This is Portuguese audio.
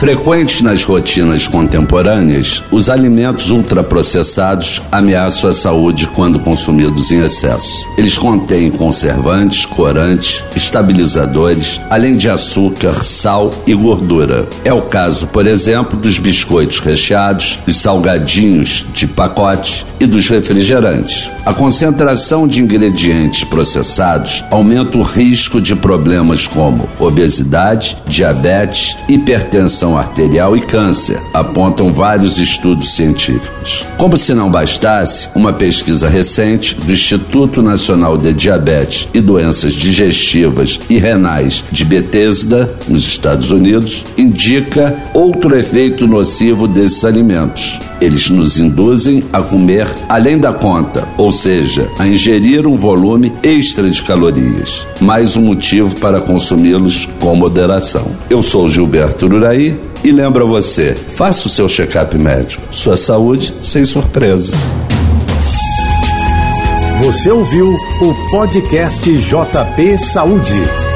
Frequentes nas rotinas contemporâneas, os alimentos ultraprocessados ameaçam a saúde quando consumidos em excesso. Eles contêm conservantes, corantes, estabilizadores, além de açúcar, sal e gordura. É o caso, por exemplo, dos biscoitos recheados, dos salgadinhos de pacote e dos refrigerantes. A concentração de ingredientes processados aumenta o risco de problemas como obesidade, diabetes, hipertensão arterial e câncer, apontam vários estudos científicos. Como se não bastasse, uma pesquisa recente do Instituto Nacional de Diabetes e Doenças Digestivas e Renais de Bethesda, nos Estados Unidos, indica outro efeito nocivo desses alimentos. Eles nos induzem a comer além da conta, ou seja, a ingerir um volume extra de calorias. Mais um motivo para consumi-los com moderação. Eu sou Gilberto Uraí e lembra você, faça o seu check-up médico. Sua saúde sem surpresa. Você ouviu o podcast JP Saúde.